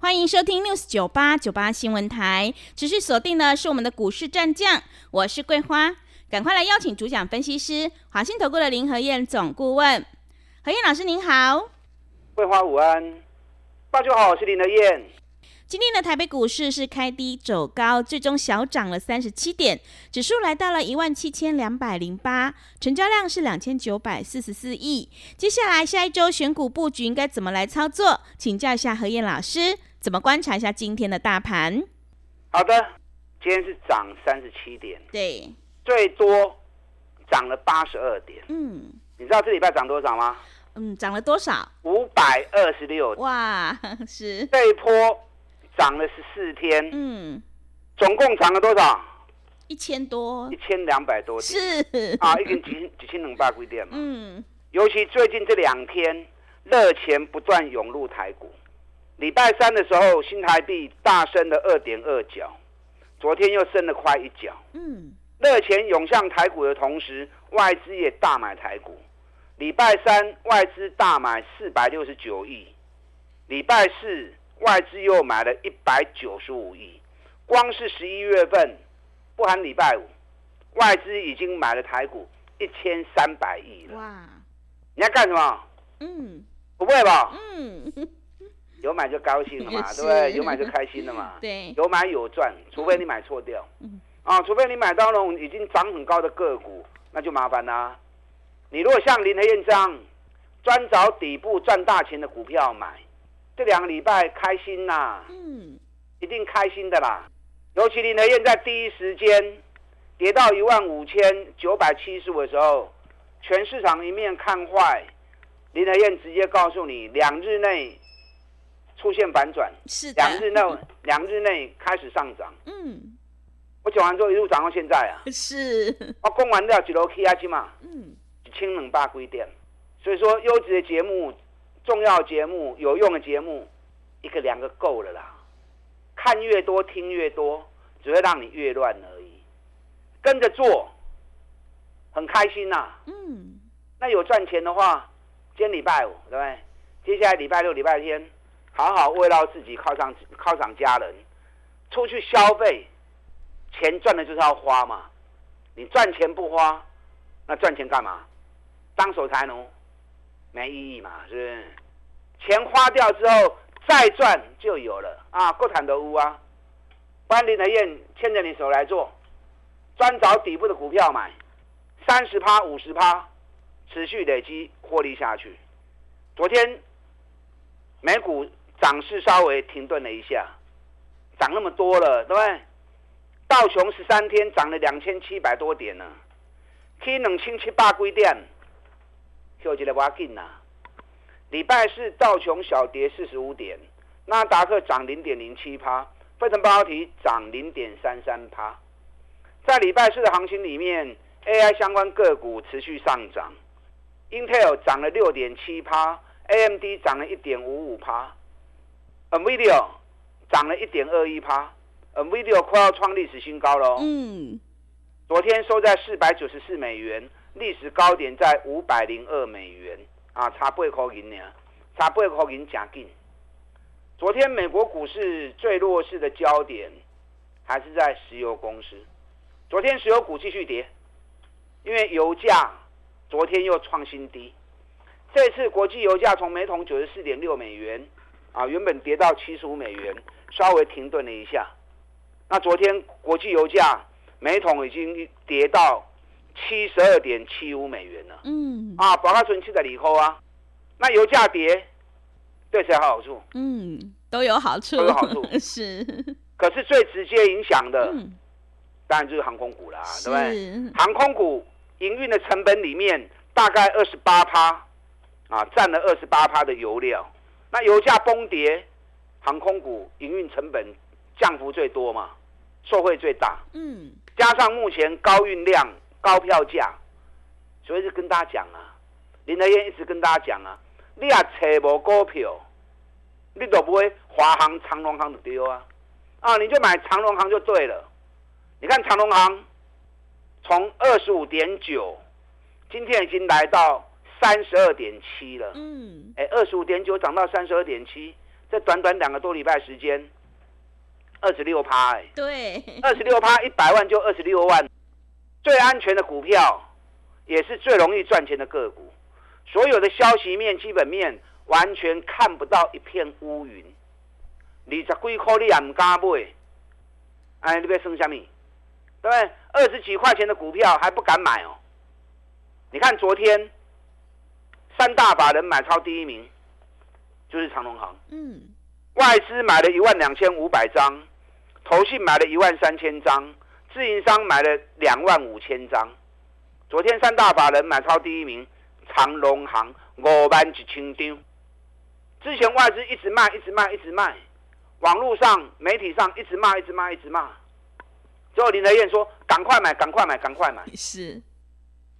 欢迎收听 news 九八九八新闻台，持续锁定的是我们的股市战将，我是桂花，赶快来邀请主讲分析师华信投顾的林和燕总顾问，何燕老师您好，桂花午安，大家好，我是林和燕。今天的台北股市是开低走高，最终小涨了三十七点，指数来到了一万七千两百零八，成交量是两千九百四十四亿。接下来下一周选股布局应该怎么来操作？请教一下何燕老师。怎么观察一下今天的大盘？好的，今天是涨三十七点，对，最多涨了八十二点。嗯，你知道这礼拜涨多少吗？嗯，涨了多少？五百二十六。哇，是这一波涨了十四天。嗯，总共涨了多少？一千多，一千两百多点。是啊，一根几几千两百几点嘛。嗯，尤其最近这两天，热钱不断涌入台股。礼拜三的时候，新台币大升了二点二角，昨天又升了快一角。嗯，热钱涌向台股的同时，外资也大买台股。礼拜三外资大买四百六十九亿，礼拜四外资又买了一百九十五亿。光是十一月份，不含礼拜五，外资已经买了台股一千三百亿了。哇！你要干什么？嗯，不会吧？嗯。有买就高兴了嘛，对不对？有买就开心了嘛。对，有买有赚，除非你买错掉。嗯。啊，除非你买到那种已经涨很高的个股，那就麻烦啦。你如果像林和燕这样，专找底部赚大钱的股票买，这两个礼拜开心呐。嗯。一定开心的啦。尤其林和燕在第一时间跌到一万五千九百七十五的时候，全市场一面看坏，林和燕直接告诉你，两日内。出现反转，是两日内 两日内开始上涨。嗯，我讲完之后一路涨到现在啊。是，我供完了几楼 K 啊几嘛？嗯，一千两百几点。所以说，优质的节目、重要节目、有用的节目，一个两个够了啦。看越多，听越多，只会让你越乱而已。跟着做，很开心呐。嗯，那有赚钱的话，今天礼拜五对不对？接下来礼拜六、礼拜天。好好慰劳自己，犒赏犒赏家人，出去消费，钱赚了就是要花嘛。你赚钱不花，那赚钱干嘛？当守财奴，没意义嘛，是不是？钱花掉之后再赚就有了啊！够坦的屋啊，班林的燕牵着你手来做，专找底部的股票买，三十趴、五十趴，持续累积获利下去。昨天美股。涨势稍微停顿了一下，涨那么多了，对不对？道琼十三天涨了两千七百多点呢，K 两千七百几点，跳起来挖紧呐。礼拜四道琼小跌四十五点，纳达克涨零点零七趴，费城半导体涨零点三三趴。在礼拜四的行情里面，AI 相关个股持续上涨，Intel 涨了六点七趴，AMD 涨了一点五五趴。NVIDIA 涨了一点二一趴，NVIDIA 快要创历史新高了。嗯，昨天收在四百九十四美元，历史高点在五百零二美元啊，差八块银呢，差八块银加劲。昨天美国股市最弱势的焦点还是在石油公司，昨天石油股继续跌，因为油价昨天又创新低，这次国际油价从每桶九十四点六美元。啊，原本跌到七十五美元，稍微停顿了一下。那昨天国际油价每桶已经跌到七十二点七五美元了。嗯。啊，保加存期的里扣啊，那油价跌对谁有好处？嗯，都有好处。都有好处。是。可是最直接影响的，当然就是航空股啦，对不对？航空股营运的成本里面，大概二十八趴，啊，占了二十八趴的油料。那油价崩跌，航空股营运成本降幅最多嘛，受惠最大。嗯，加上目前高运量、高票价，所以就跟大家讲啊，林德燕一直跟大家讲啊，你也找无股票，你都不会华航、长隆航就丢啊，啊，你就买长隆航就对了。你看长隆航从二十五点九，今天已经来到三十二点七了。嗯，哎，二十五点九涨到三十二点七，这短短两个多礼拜时间，二十六趴哎。对，二十六趴，一百万就二十六万，最安全的股票，也是最容易赚钱的个股。所有的消息面、基本面完全看不到一片乌云。二十几块你也唔敢买，哎，你要算什么？对不对？二十几块钱的股票还不敢买哦。你看昨天三大法人买超第一名就是长隆行，嗯，外资买了一万两千五百张，投信买了一万三千张，自营商买了两万五千张。昨天三大法人买超第一名长隆行五万一千张，之前外资一直卖，一直卖，一直卖，网络上、媒体上一直骂，一直骂，一直骂。之后林德燕说：“赶快买，赶快买，赶快买！”是，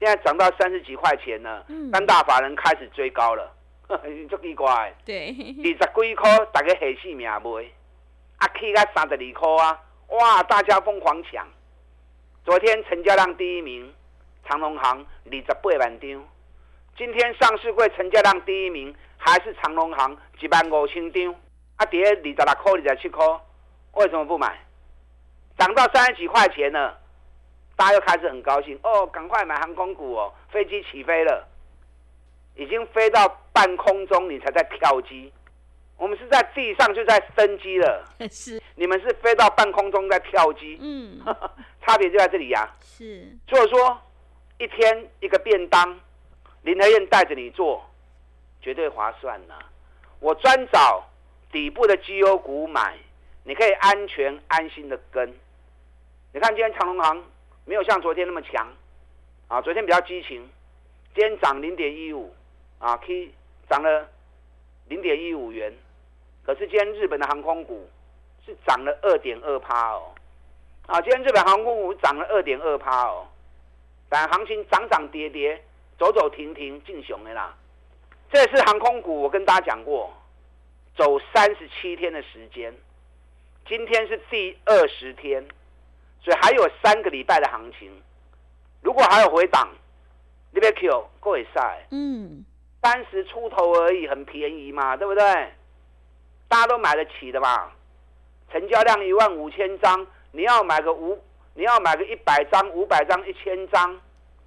现在涨到三十几块钱了，三大法人开始追高了，足奇怪。对，二十几块，大家下死命买，啊，起到三十二块啊！哇，大家疯狂抢。昨天成交量第一名，长隆行二十八万张。今天上市柜成交量第一名还是长隆行一万五千张，啊，跌二十六块、二十七块，为什么不买？涨到三十几块钱了，大家又开始很高兴哦，赶快买航空股哦！飞机起飞了，已经飞到半空中，你才在跳机。我们是在地上就在升机了，是你们是飞到半空中在跳机，嗯，差别就在这里呀。是，所以说一天一个便当，林和燕带着你做，绝对划算呐。我专找底部的绩优股买，你可以安全安心的跟。你看今天长隆行没有像昨天那么强，啊，昨天比较激情，今天涨零点一五，啊，K 涨了零点一五元，可是今天日本的航空股是涨了二点二趴哦，啊，今天日本航空股涨了二点二趴哦，但行情涨涨跌跌，走走停停，进熊的啦。这次航空股，我跟大家讲过，走三十七天的时间，今天是第二十天。所以还有三个礼拜的行情，如果还有回档，你别 Q 够会晒，嗯，三十出头而已，很便宜嘛，对不对？大家都买得起的嘛，成交量一万五千张，你要买个五，你要买个一百张、五百张、一千张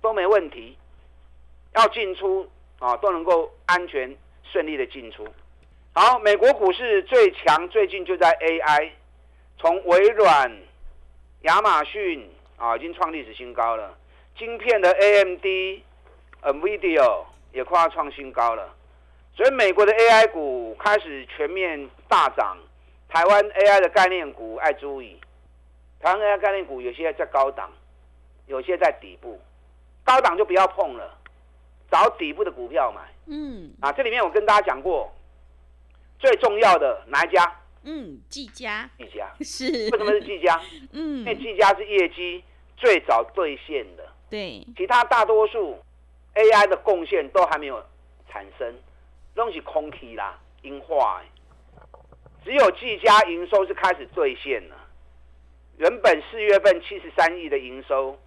都没问题，要进出啊都能够安全顺利的进出。好，美国股市最强最近就在 AI，从微软。亚马逊啊，已经创历史新高了。晶片的 AMD、NVIDIA 也快要创新高了。所以美国的 AI 股开始全面大涨。台湾 AI 的概念股爱注意，台湾 AI 概念股有些在高档，有些在底部。高档就不要碰了，找底部的股票买。嗯。啊，这里面我跟大家讲过，最重要的哪一家？嗯，技嘉，技嘉是为什么是技嘉？嗯，因为技嘉是业绩最早兑现的。对，其他大多数 AI 的贡献都还没有产生，东西空气啦，硬化。只有技嘉营收是开始兑现了。原本四月份七十三亿的营收，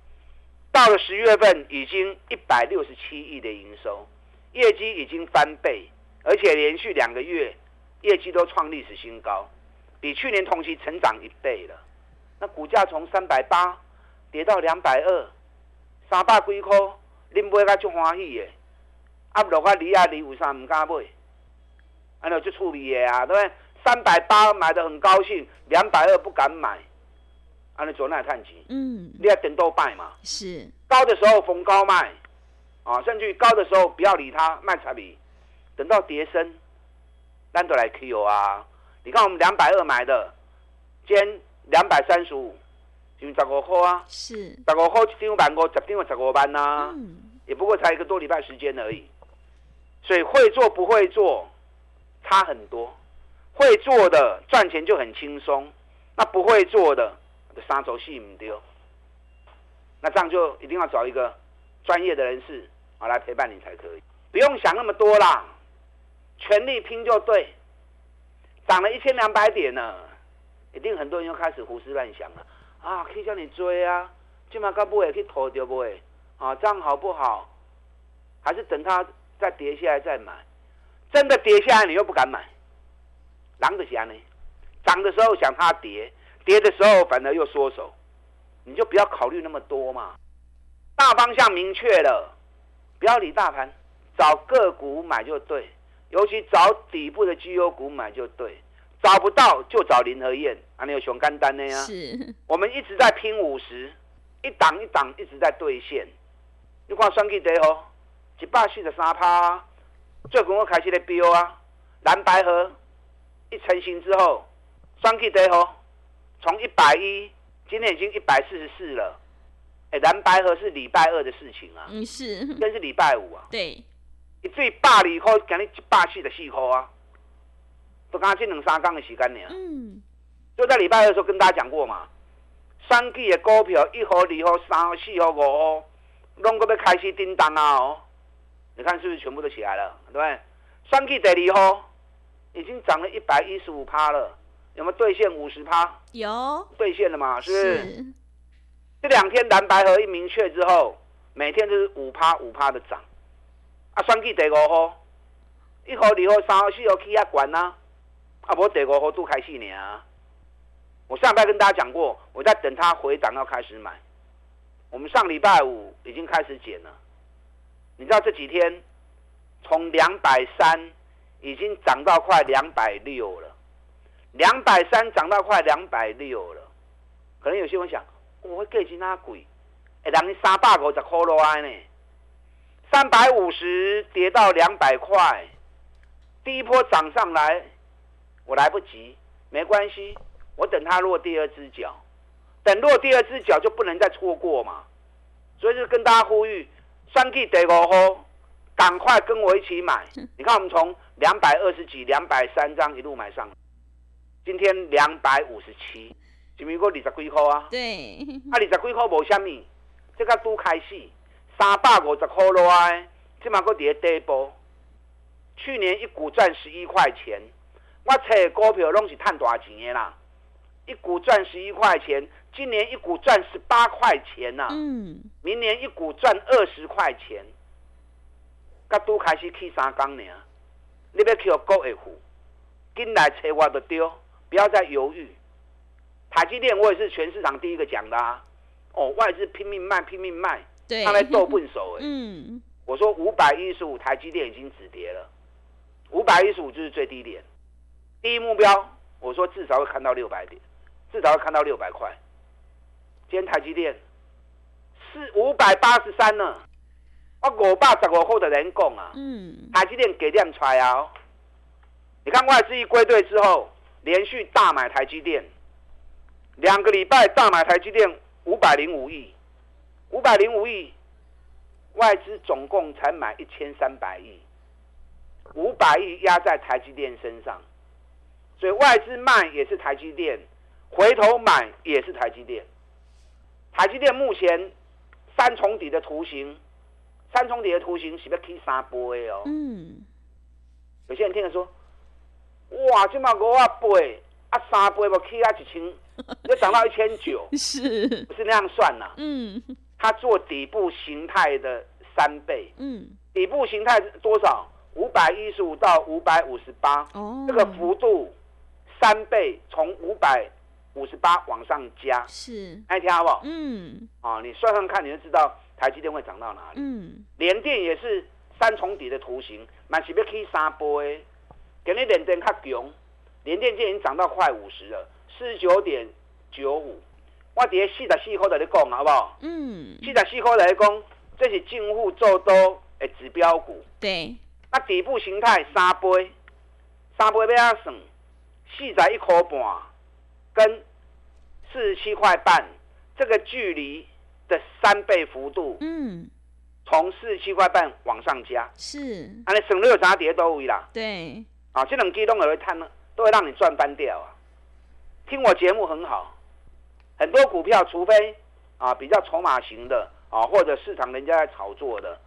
到了十月份已经一百六十七亿的营收，业绩已经翻倍，而且连续两个月。业绩都创历史新高，比去年同期成长一倍了。那股价从三百八跌到两百二，三百几块，恁买甲足欢喜的。啊，落个离啊离，有啥唔敢买？安尼就处理的啊，对不对？三百八买的很高兴，两百二不敢买，安尼做那探钱。嗯，你要等多拜嘛。是高的时候逢高卖，啊，甚至于高的时候不要理它，卖彩礼，等到跌升。单独来 Q 啊！你看我们两百二买的，今两百三十五，是十五块啊。是十五块一张万五，十张十五万呐。嗯。也不过才一个多礼拜时间而已，所以会做不会做差很多。会做的赚钱就很轻松，那不会做的三轴戏唔丢。那这样就一定要找一个专业的人士啊来陪伴你才可以，不用想那么多啦，全力拼就对。涨了一千两百点呢，一定很多人又开始胡思乱想了啊！可以叫你追啊，起码该不会去投掉不会啊？这样好不好？还是等它再跌下来再买？真的跌下来你又不敢买，狼的侠呢？涨的时候想它跌，跌的时候反而又缩手，你就不要考虑那么多嘛。大方向明确了，不要理大盘，找个股买就对。尤其找底部的绩优股买就对，找不到就找林和燕，啊，你有熊肝单的呀？是，我们一直在拼五十，一档一档一直在兑现。你看双 K 得哦，一百四十三趴，最近我开始在飙啊。蓝白河一成型之后，双 K 得哦，从一百一，今天已经一百四十四了。哎，蓝白河是礼拜二的事情啊，嗯是，今是礼拜五啊。对。一最百二块，今日一百四十四块啊，都刚这两三天的时间呢。嗯，就在礼拜二的时候跟大家讲过嘛，三季的股票一号、二号、三号、四号、五号，拢个要开始叮当啊哦。你看是不是全部都起来了？对不对？三季第二号已经涨了一百一十五趴了，有没有兑现五十趴？有兑现了嘛？是不是？这两天蓝白合一明确之后，每天都是五趴五趴的涨。啊，选举第五号，一号、二号、三号、四号起啊管呐，啊无第五号都开始呢。我上礼拜跟大家讲过，我在等它回档要开始买。我们上礼拜五已经开始减了，你知道这几天从两百三已经涨到快两百六了，两百三涨到快两百六了。可能有些人想，我价钱哪贵？会让你三百五十块落来呢？三百五十跌到两百块，第一波涨上来，我来不及，没关系，我等它落第二只脚，等落第二只脚就不能再错过嘛，所以就跟大家呼吁，三 G 得五号，赶快跟我一起买。你看我们从两百二十几、两百三张一路买上，今天两百五十七，是咪过二十几块啊？对，啊二十几块无虾米，这个都开始。三百五十块落来，即马个跌底部。去年一股赚十一块钱，我找股票拢是赚大钱的啦。一股赚十一块钱，今年一股赚十八块钱呐。嗯。明年一股赚二十块钱，甲都开始去三工呢。你要去国会户，进来找我就对，不要再犹豫。台积电我也是全市场第一个讲的啊。哦，外资拼命卖，拼命卖。他来斗笨手哎，嗯，我说五百一十五，台积电已经止跌了，五百一十五就是最低点，第一目标，我说至少会看到六百点，至少会看到六百块。今天台积电是五百八十三呢，我五百十五号的人讲啊，嗯，台积电给量出来啊，你看外资一归队之后，连续大买台积电，两个礼拜大买台积电五百零五亿。五百零五亿，外资总共才买一千三百亿，五百亿压在台积电身上，所以外资卖也是台积电，回头买也是台积电。台积电目前三重底的图形，三重底的图形是不是可以三倍哦？嗯。有些人听了说，哇，这么五啊倍，啊三倍不起啊一千，要涨到一千九，是，不是那样算呐？嗯。它做底部形态的三倍，嗯，底部形态多少？五百一十五到五百五十八，哦，这个幅度三倍，从五百五十八往上加，是，爱听好不好？嗯，啊，你算算看，你就知道台积电会涨到哪里。嗯，联电也是三重底的图形，满是要以三倍，给你联电较强，联电今已经涨到快五十了，四十九点九五。我伫咧四十四块在咧讲，好不好？嗯。四十四块在咧讲，这是政府做多的指标股。对。那底部形态三倍，三倍要安算？四十一块半跟四十七块半，这个距离的三倍幅度。嗯。从四十七块半往上加。是。啊，你省略啥跌都位啦。对。啊，这种机动也会探，都会让你赚翻掉啊！听我节目很好。很多股票，除非啊，比较筹码型的啊，或者市场人家在炒作的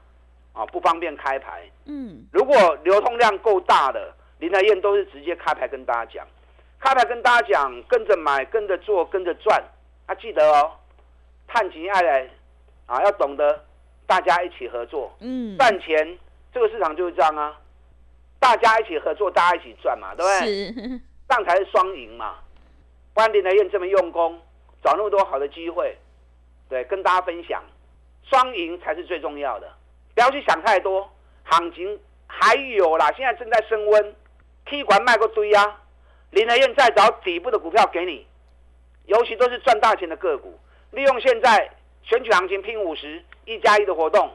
啊，不方便开牌。嗯，如果流通量够大的，林德燕都是直接开牌跟大家讲，开牌跟大家讲，跟着买，跟着做，跟着赚。啊，记得哦，探情爱来啊，要懂得大家一起合作，嗯，赚钱。这个市场就是这样啊，大家一起合作，大家一起赚嘛，对不对？是，这样才是双赢嘛。不然林德燕这么用功，找那么多好的机会，对，跟大家分享，双赢才是最重要的。不要去想太多，行情还有啦，现在正在升温，K 管卖过堆啊。林德燕再找底部的股票给你，尤其都是赚大钱的个股，利用现在选取行情拼五十一加一的活动。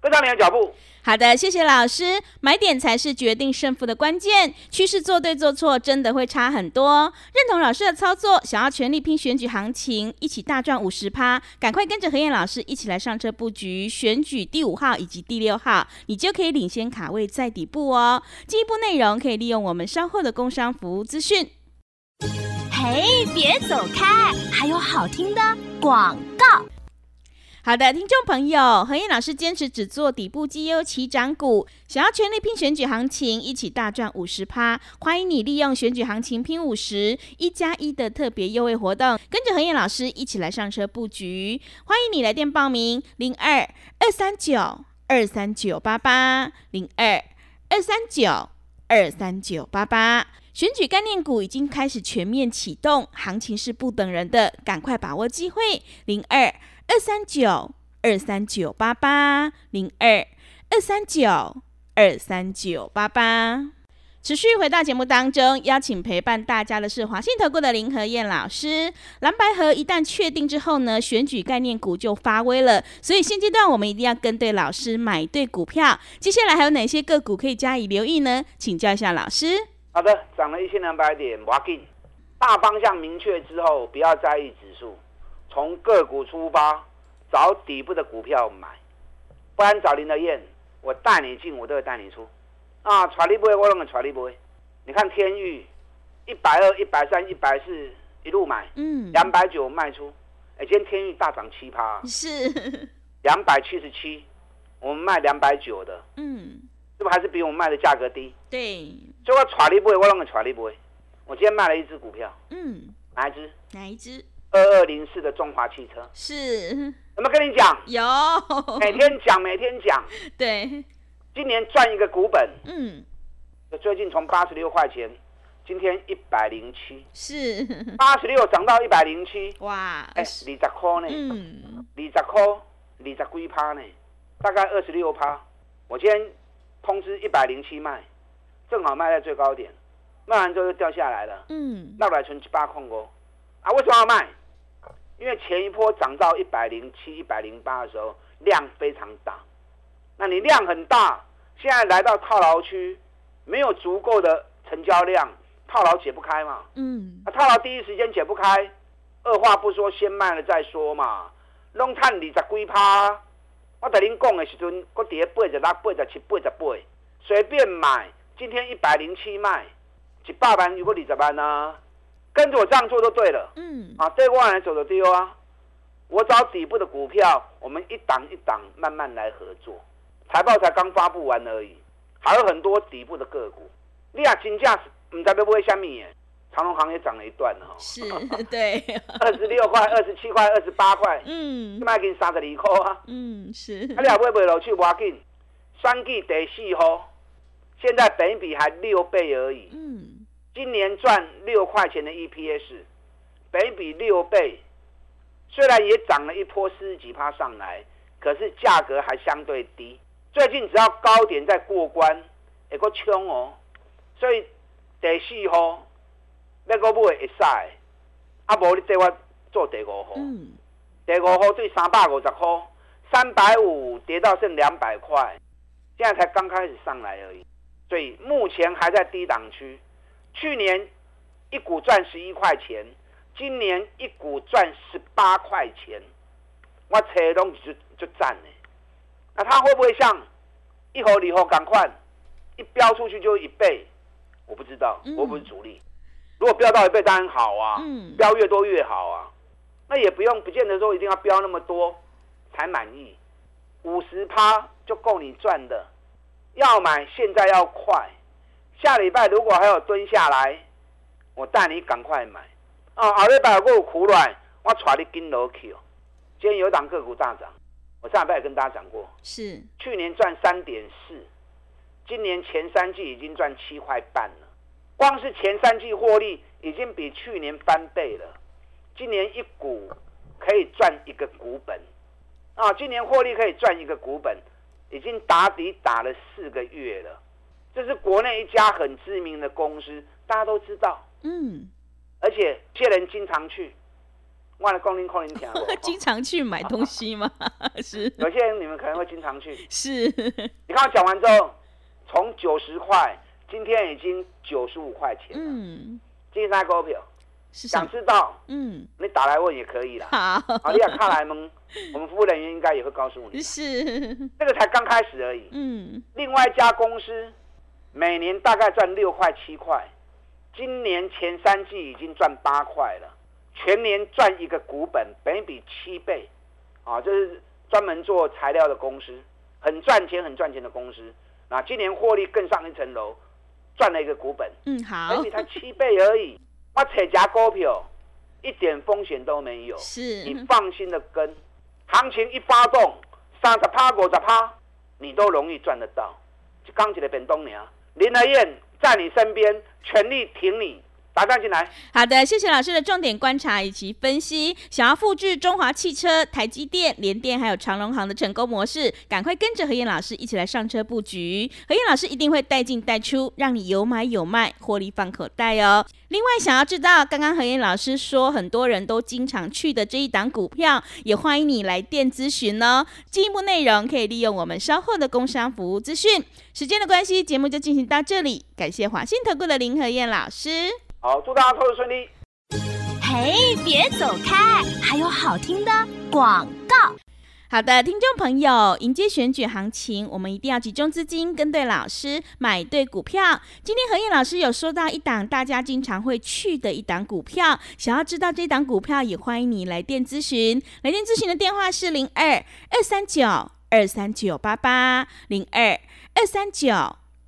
跟上你的脚步。好的，谢谢老师。买点才是决定胜负的关键，趋势做对做错真的会差很多。认同老师的操作，想要全力拼选举行情，一起大赚五十趴，赶快跟着何燕老师一起来上车布局选举第五号以及第六号，你就可以领先卡位在底部哦。进一步内容可以利用我们稍后的工商服务资讯。嘿，别走开，还有好听的广告。好的，听众朋友，何燕老师坚持只做底部绩优起涨股，想要全力拼选举行情，一起大赚五十趴，欢迎你利用选举行情拼五十一加一的特别优惠活动，跟着何燕老师一起来上车布局。欢迎你来电报名：零二二三九二三九八八零二二三九二三九八八。选举概念股已经开始全面启动，行情是不等人的，赶快把握机会。零二二三九二三九八八零二二三九二三九八八。持续回到节目当中，邀请陪伴大家的是华信投顾的林和燕老师。蓝白河一旦确定之后呢，选举概念股就发威了，所以现阶段我们一定要跟对老师，买对股票。接下来还有哪些个股可以加以留意呢？请教一下老师。好的，涨了一千两百点，不要紧。大方向明确之后，不要在意指数，从个股出发，找底部的股票买。不然找林德燕，我带你进，我都会带你出。啊，传你会，我拢会传你会。你看天域，一百二、一百三、一百四，一路买，嗯，两百九卖出。哎，今天天域大涨七趴，是，两百七十七，我们卖两百九的，嗯，是不是还是比我们卖的价格低？对，所以我传你会，我拢会传你会。我今天卖了一只股票，嗯，哪一只？哪一只？二二零四的中华汽车，是。有没有跟你讲？有，每天讲，每天讲。对，今年赚一个股本，嗯，最近从八十六块钱，今天一百零七，是，八十六涨到一百零七，哇，哎，二十。块呢，嗯，二十块，二十几趴呢，大概二十六趴。我今天通知一百零七卖，正好卖在最高点，卖完之后又掉下来了，嗯，那来存八空哦。啊，为什么要卖？因为前一波涨到一百零七、一百零八的时候，量非常大。那你量很大，现在来到套牢区，没有足够的成交量，套牢解不开嘛。嗯，啊，套牢第一时间解不开，二话不说先卖了再说嘛。拢赚二十几趴，我等您讲的时阵，搁跌八十六、八十七、八十八，随便买。今天一百零七卖，一百万有个二十万呢？跟着我这样做就对了。嗯，啊，对我来走的丢啊！我找底部的股票，我们一档一档慢慢来合作。财报才刚发布完而已，还有很多底部的个股。你啊，金价唔知道要买什么耶？长隆行业涨了一段了哈，是，对，二十六块、二十七块、二十八块，嗯，卖给你三十二块啊！嗯，是，啊，你也买不落去，无要紧。选举第四号，现在本比还六倍而已。嗯，今年赚六块钱的 EPS，北比六倍，虽然也涨了一波四十几趴上来，可是价格还相对低。最近只要高点再过关，会个冲哦。所以第四号要个买会使，啊无你对我做第五号。嗯，第五号对三百五十块，三百五跌到剩两百块，现在才刚开始上来而已，所以目前还在低档区。去年一股赚十一块钱，今年一股赚十八块钱，我车拢就就赚呢。那它会不会像一盒礼盒赶快一飙出去就一倍？我不知道，嗯我不是主力。如果飙到一倍当然好啊，嗯飙越多越好啊。那也不用不见得说一定要飙那么多才满意，五十趴就够你赚的。要买现在要快，下礼拜如果还有蹲下来，我带你赶快买。啊，下礼拜如果有苦软，我带你跟楼去哦。今天有档个股大涨，我上礼拜也跟大家讲过，是去年赚三点四，今年前三季已经赚七块半了。光是前三季获利已经比去年翻倍了，今年一股可以赚一个股本，啊，今年获利可以赚一个股本，已经打底打了四个月了。这是国内一家很知名的公司，大家都知道，嗯，而且这些人经常去，忘了光临空林听过经常去买东西吗？是有些人你们可能会经常去。是，你看我讲完之后，从九十块，今天已经九十五块钱了。嗯，今天股票，是？想知道嗯，你打来问也可以啦。好，啊，你也看来蒙，我们服务人员应该也会告诉你。是，这个才刚开始而已。嗯，另外一家公司每年大概赚六块七块，今年前三季已经赚八块了，全年赚一个股本，本比七倍，啊，这是专门做材料的公司，很赚钱、很赚钱的公司。那今年获利更上一层楼，赚了一个股本，嗯，好。本，比才七倍而已。我扯家股票一点风险都没有，是，你放心的跟，行情一发动，三十趴、五十趴，你都容易赚得到。就刚起的本东娘，林德燕在你身边，全力挺你，打上进来。好的，谢谢老师的重点观察以及分析。想要复制中华汽车、台积电、联电还有长隆行的成功模式，赶快跟着何燕老师一起来上车布局。何燕老师一定会带进带出，让你有买有卖，获利放口袋哦。另外，想要知道刚刚何燕老师说很多人都经常去的这一档股票，也欢迎你来电咨询哦。进一步内容可以利用我们稍后的工商服务资讯。时间的关系，节目就进行到这里，感谢华信投顾的林何燕老师。好，祝大家投资顺利。嘿，别走开，还有好听的广告。好的，听众朋友，迎接选举行情，我们一定要集中资金，跟对老师，买对股票。今天何燕老师有说到一档大家经常会去的一档股票，想要知道这档股票，也欢迎你来电咨询。来电咨询的电话是零二二三九二三九八八零二二三九